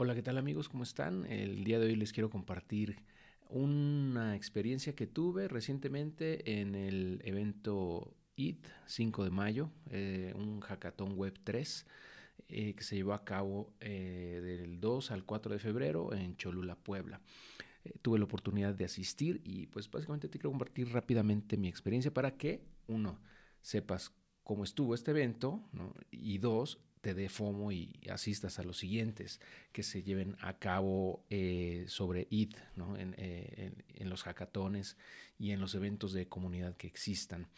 Hola, ¿qué tal amigos? ¿Cómo están? El día de hoy les quiero compartir una experiencia que tuve recientemente en el evento IT 5 de mayo, eh, un hackathon web 3 eh, que se llevó a cabo eh, del 2 al 4 de febrero en Cholula, Puebla. tuve la oportunidad de asistir y pues básicamente te quiero compartir rápidamente mi experiencia para que uno sepas cómo estuvo este evento y dos te dé FOMO y asistas a los siguientes que se lleven a cabo eh, sobre IT, ¿no? Eh, en, los hackatones y en los eventos de comunidad que existan.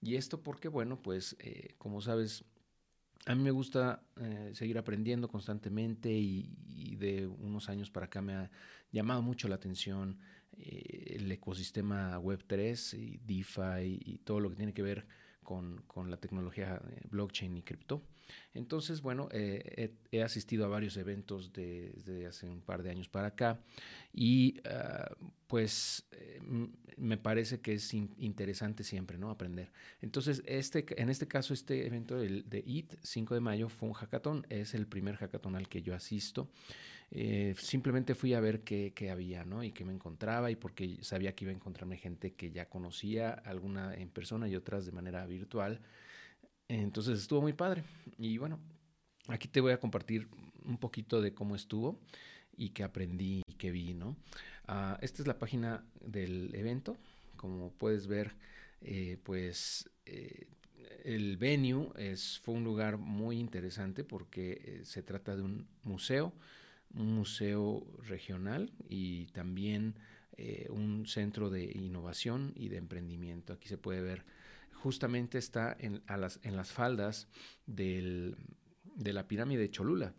Y esto porque, bueno, pues eh, como sabes, a mí me gusta seguir aprendiendo constantemente y, de unos años para acá me ha llamado mucho la atención el ecosistema Web3 y DeFi y todo lo que tiene que ver con, con la tecnología blockchain y cripto. Entonces, bueno, eh, he, asistido a varios eventos desde hace un par de años para acá y ah, pues eh, me parece que es interesante siempre, ¿no? Aprender. Entonces, este, en este caso, este evento del, de IT 5 de mayo fue un hackathon, es el primer hackathon al que yo asisto. Eh, simplemente fui a ver qué, había, ¿no? Y qué me encontraba y porque sabía que iba a encontrarme gente que ya conocía, alguna en persona y otras de manera virtual. Entonces estuvo muy padre. Y bueno, aquí te voy a compartir un poquito de cómo estuvo y qué aprendí y qué vi, ¿no? Ah, esta es la página del evento. Como puedes ver, eh, pues eh, el venue fue un lugar muy interesante porque eh, se trata de un museo, un museo regional y también un centro de innovación y de emprendimiento. Aquí se puede ver justamente está en, las, en las faldas de la pirámide de Cholula,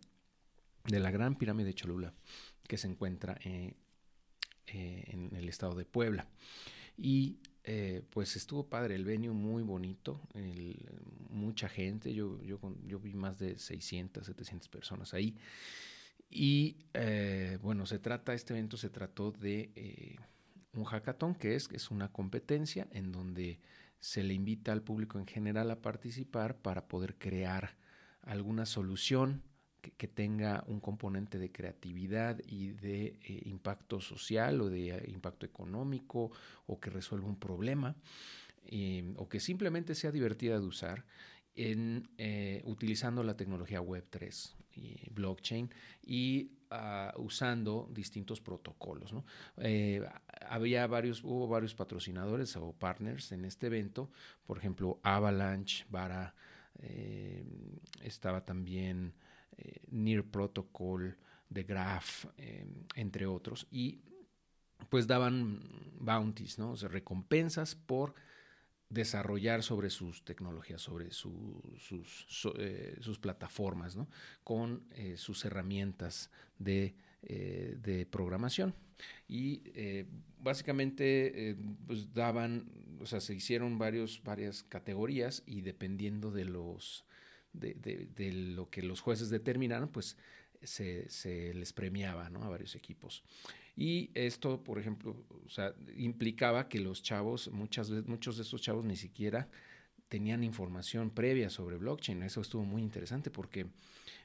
de la gran pirámide de Cholula, que se encuentra eh, eh, en el estado de Puebla. Y eh, pues estuvo padre el venio muy bonito, mucha gente, yo, yo, yo, vi más de 600, 700 personas ahí. Y bueno, se trata, este evento se trató de un hackathon, que es, es una competencia en donde se le invita al público en general a participar para poder crear alguna solución que, tenga un componente de creatividad y de eh, impacto social o de eh, impacto económico o que resuelva un problema eh, o que simplemente sea divertida de usar utilizando la tecnología Web3 y blockchain y ah, usando distintos protocolos. había varios, hubo varios patrocinadores o partners en este evento, por ejemplo, Avalanche, Vara, eh, estaba también eh, Near Protocol, The Graph, eh, entre otros, y pues daban bounties, ¿no? O sea, recompensas por desarrollar sobre sus tecnologías, sobre sus, sus, plataformas, ¿no? con sus herramientas de, de programación. Y básicamente pues daban, o sea, se hicieron varios, varias categorías y dependiendo de los de, de, lo que los jueces determinaron, pues se, se les premiaba ¿no? a varios equipos. Y esto, por ejemplo, implicaba que los chavos, muchas veces, muchos de esos chavos ni siquiera tenían información previa sobre blockchain. Eso estuvo muy interesante porque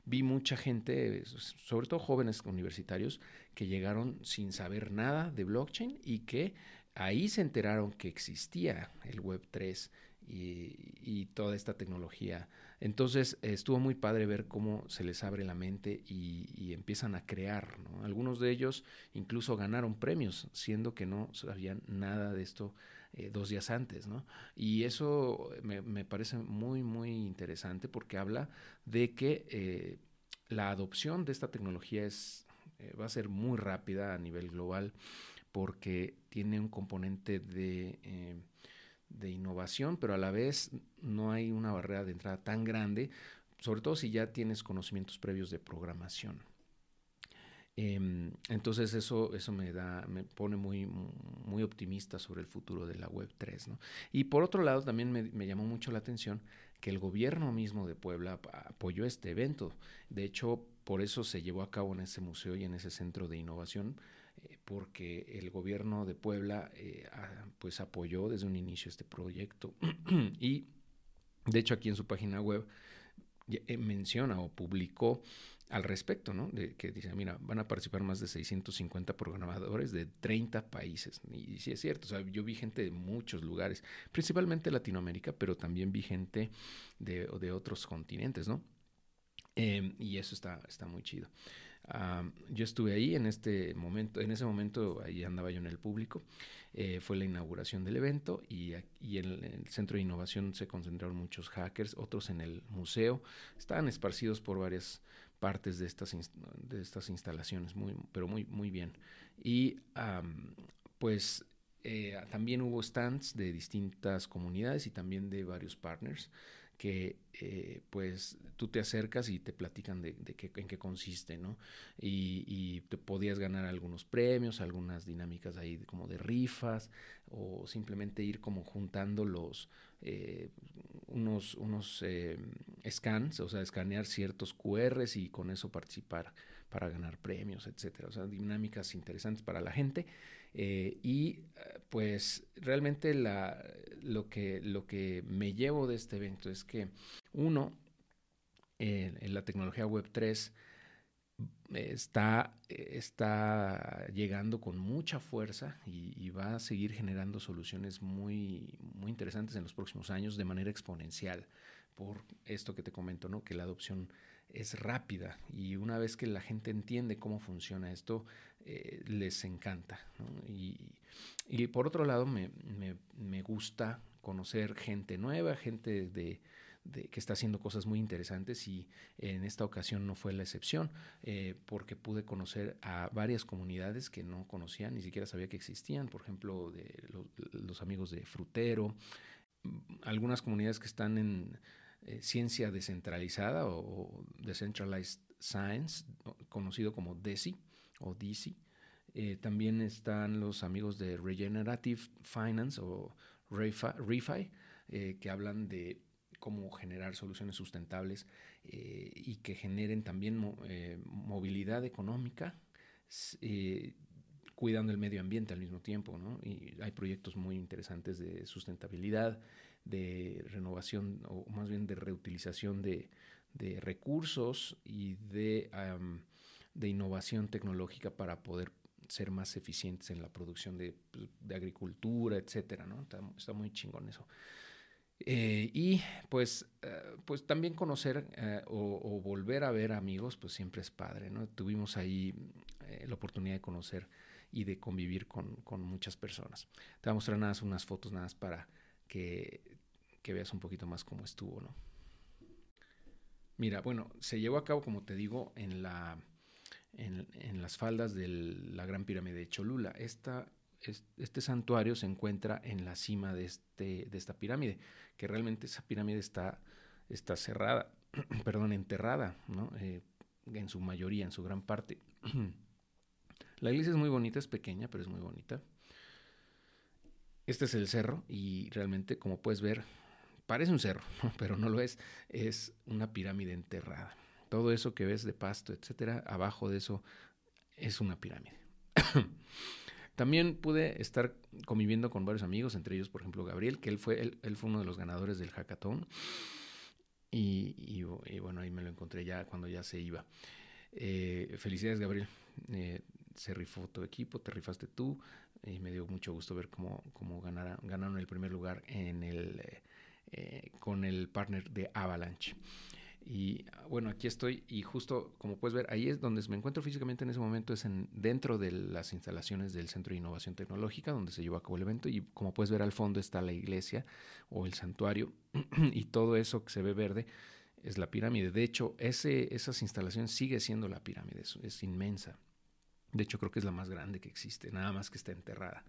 vi mucha gente, sobre todo jóvenes universitarios, que llegaron sin saber nada de blockchain y que ahí se enteraron que existía el Web 3 y, toda esta tecnología. Entonces estuvo muy padre ver cómo se les abre la mente y, empiezan a crear. Algunos de ellos incluso ganaron premios, siendo que no sabían nada de esto eh, dos días antes. Y eso me, parece muy, muy interesante porque habla de que eh, la adopción de esta tecnología es, eh, va a ser muy rápida a nivel global porque tiene un componente de de innovación, pero a la vez no hay una barrera de entrada tan grande, sobre todo si ya tienes conocimientos previos de programación. Em, entonces eso, eso me da, me pone muy, muy optimista sobre el futuro de la Web 3. Y por otro lado, también me, me, llamó mucho la atención que el gobierno mismo de Puebla apoyó este evento. De hecho, por eso se llevó a cabo en ese museo y en ese centro de innovación, porque el gobierno de Puebla eh, pues apoyó desde un inicio este proyecto y de hecho aquí en su página web eh, menciona o publicó al respecto, ¿no? De que dice, mira, van a participar más de 650 programadores de 30 países. Y, sí es cierto, o sea, yo vi gente de muchos lugares, principalmente Latinoamérica, pero también vi gente de, de otros continentes, ¿no? Em, y eso está, está muy chido. Yo estuve ahí en este momento, en ese momento ahí andaba yo en el público. Eh, fue la inauguración del evento y, y en, el, centro de innovación se concentraron muchos hackers, otros en el museo. Estaban esparcidos por varias partes de estas, de estas instalaciones, muy, pero muy, muy bien. Y pues eh, también hubo stands de distintas comunidades y también de varios partners que eh, pues tú te acercas y te platican de, qué, en qué consiste, ¿no? Y, te podías ganar algunos premios, algunas dinámicas ahí como de rifas o simplemente ir como juntando los eh, unos, unos eh, scans, o sea, escanear ciertos QRs y con eso participar para ganar premios, etcétera. O sea, dinámicas interesantes para la gente. Y pues realmente lo, que, lo que me llevo de este evento es que uno, en la tecnología Web 3 está, está llegando con mucha fuerza y, y, va a seguir generando soluciones muy, muy interesantes en los próximos años de manera exponencial por esto que te comento, ¿no? que la adopción es rápida y una vez que la gente entiende cómo funciona esto, eh, les encanta. Y, por otro lado, me, gusta conocer gente nueva, gente de, que está haciendo cosas muy interesantes y en esta ocasión no fue la excepción, eh, porque pude conocer a varias comunidades que no conocía, ni siquiera sabía que existían, por ejemplo, de los amigos de Frutero, algunas comunidades que están en eh, ciencia descentralizada o, Decentralized Science, conocido como DESI o DESI. Eh, también están los amigos de Regenerative Finance o ReFi, eh, que hablan de cómo generar soluciones sustentables y que generen también movilidad económica, cuidando el medio ambiente al mismo tiempo. ¿no? Y hay proyectos muy interesantes de sustentabilidad de renovación o más bien de reutilización de, recursos y de, de, innovación tecnológica para poder ser más eficientes en la producción de, pues, agricultura, etcétera, ¿no? Está, muy chingón eso. Eh, y pues, eh, pues también conocer eh, o, volver a ver amigos, pues siempre es padre, ¿no? Tuvimos ahí la oportunidad de conocer y de convivir con, con, muchas personas. Te voy a mostrar nada unas fotos nada más para que, veas un poquito más cómo estuvo, ¿no? Mira, bueno, se llevó a cabo, como te digo, en, la, en, las faldas de la Gran Pirámide de Cholula. Esta, este santuario se encuentra en la cima de, este, de esta pirámide, que realmente esa pirámide está, está cerrada, perdón, enterrada, ¿no? Eh, en su mayoría, en su gran parte. la iglesia es muy bonita, es pequeña, pero es muy bonita. Este es el cerro y realmente, como puedes ver, parece un cerro, pero no lo es. Es una pirámide enterrada. Todo eso que ves de pasto, etcétera, abajo de eso es una pirámide. También pude estar conviviendo con varios amigos, entre ellos, por ejemplo, Gabriel, que él fue, él, fue uno de los ganadores del hackathon. Y, bueno, ahí me lo encontré ya cuando ya se iba. Eh, felicidades, Gabriel. Eh, se rifó tu equipo, te rifaste tú y me dio mucho gusto ver cómo, cómo ganaron el primer lugar en el, eh, con el partner de Avalanche. Y bueno, aquí estoy y justo como puedes ver, ahí es donde me encuentro físicamente en ese momento, es en, dentro de las instalaciones del Centro de Innovación Tecnológica, donde se llevó a cabo el evento y como puedes ver al fondo está la iglesia o el santuario y todo eso que se ve verde es la pirámide. De hecho, ese, esas instalaciones sigue siendo la pirámide, es inmensa. De hecho, creo que es la más grande que existe, nada más que está enterrada.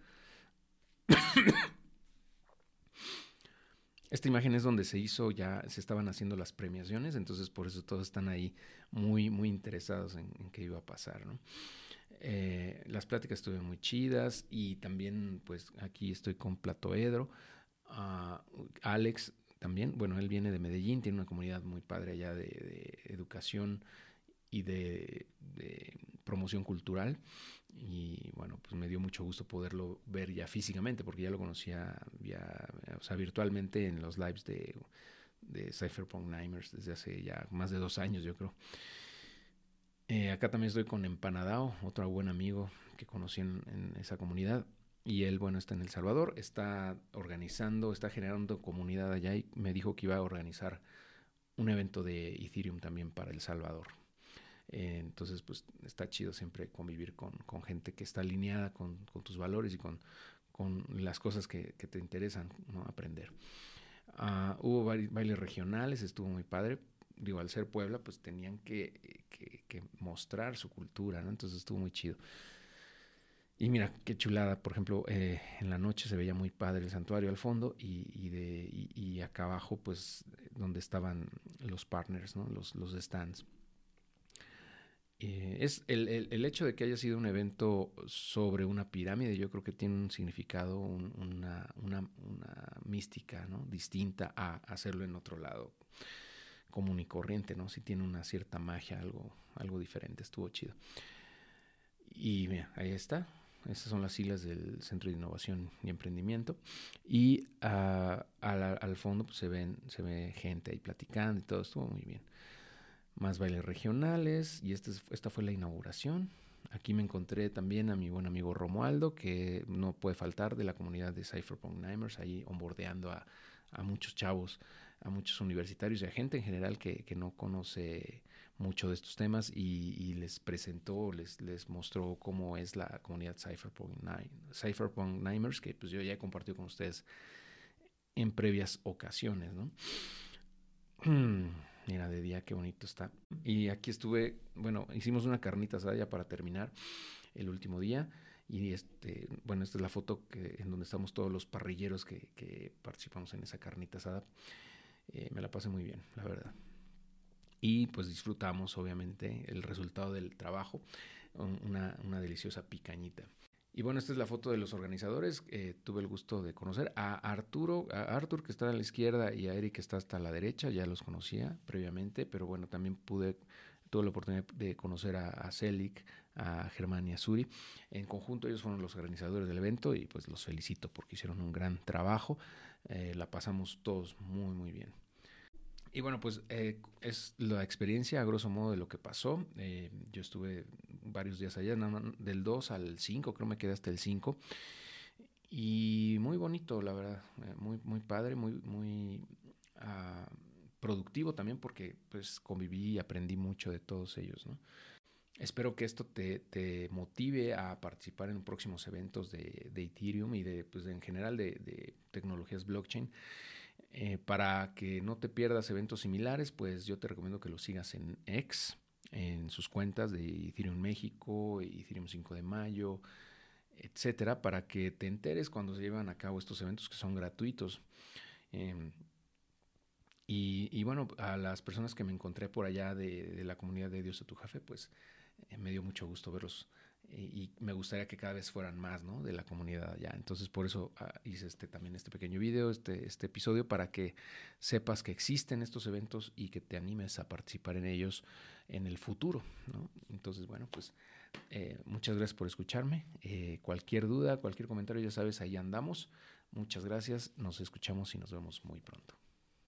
Esta imagen es donde se hizo, ya se estaban haciendo las premiaciones, entonces por eso todos están ahí muy, muy interesados en, qué iba a pasar. Eh, las pláticas estuvieron muy chidas y también, pues aquí estoy con Platoedro. Uh, Alex también, bueno, él viene de Medellín, tiene una comunidad muy padre allá de educación y de, promoción cultural. Y bueno, pues me dio mucho gusto poderlo ver ya físicamente, porque ya lo conocía ya, o sea, virtualmente en los lives de, de Cypherpunk Nimers desde hace ya más de dos años, yo creo. Eh, acá también estoy con Empanadao, otro buen amigo que conocí en, esa comunidad. Y él, bueno, está en El Salvador, está organizando, está generando comunidad allá y me dijo que iba a organizar un evento de Ethereum también para El Salvador. Eh, entonces, pues está chido siempre convivir con, gente que está alineada con, tus valores y con, las cosas que, te interesan aprender. Ah, hubo bailes regionales, estuvo muy padre. Digo, al ser Puebla, pues tenían que, mostrar su cultura, ¿no? Entonces estuvo muy chido. Y mira, qué chulada, por ejemplo, eh, en la noche se veía muy padre el santuario al fondo y, y, acá abajo, pues, donde estaban los partners. Los, los stands. Eh, es el, el, hecho de que haya sido un evento sobre una pirámide, yo creo que tiene un significado, una, una, mística ¿no? distinta a hacerlo en otro lado común y corriente, ¿no? Si tiene una cierta magia, algo, algo diferente, estuvo chido. Y mira, ahí está. Estas son las siglas del Centro de Innovación y Emprendimiento. Y ah, al, al, fondo pues, se, ven, se ve gente ahí platicando y todo, estuvo muy bien más bailes regionales y este, esta fue la inauguración. Aquí me encontré también a mi buen amigo Romualdo, que no puede faltar de la comunidad de Cypherpunk Nimers, ahí onboardeando a, a, muchos chavos, a muchos universitarios y a gente en general que, que no conoce mucho de estos temas y, les presentó, les, les mostró cómo es la comunidad Cypherpunk, Cypherpunk Nimers, que pues yo ya he compartido con ustedes en previas ocasiones, ¿no? Mira, de día qué bonito está. Y aquí estuve, bueno, hicimos una carnita asada ya para terminar el último día. Y este, bueno, esta es la foto en donde estamos todos los parrilleros que, participamos en esa carnita asada. Eh, me la pasé muy bien, la verdad. Y pues disfrutamos, obviamente, el resultado del trabajo, una, una deliciosa picañita. Y bueno, esta es la foto de los organizadores. Eh, tuve el gusto de conocer a Arturo, a Artur que está a la izquierda y a Eric que está hasta la derecha. Ya los conocía previamente, pero bueno, también pude, tuve la oportunidad de conocer a, a Celic, a Germán y a Suri. En conjunto ellos fueron los organizadores del evento y pues los felicito porque hicieron un gran trabajo. Eh, la pasamos todos muy, muy bien. Y bueno, pues eh, es la experiencia a grosso modo de lo que pasó. Eh, yo estuve varios días allá, del 2 al 5, creo me quedé hasta el 5. Y muy bonito, la verdad, eh, muy, muy padre, muy, muy uh, productivo también porque pues conviví y aprendí mucho de todos ellos, ¿no? Espero que esto te, motive a participar en próximos eventos de, Ethereum y de, pues, en general de tecnologías blockchain. Eh, para que no te pierdas eventos similares, pues yo te recomiendo que lo sigas en X, en sus cuentas de Ethereum México, Ethereum 5 de mayo, etcétera, para que te enteres cuando se llevan a cabo estos eventos que son gratuitos. Em, y, bueno, a las personas que me encontré por allá de, la comunidad de Dios de tu Jafe, pues eh, me dio mucho gusto verlos y me gustaría que cada vez fueran más, ¿no? De la comunidad allá. Entonces, por eso ah, hice este, también este pequeño video, este, este episodio, para que sepas que existen estos eventos y que te animes a participar en ellos en el futuro, ¿no? Entonces, bueno, pues eh, muchas gracias por escucharme. Eh, cualquier duda, cualquier comentario, ya sabes, ahí andamos. Muchas gracias, nos escuchamos y nos vemos muy pronto.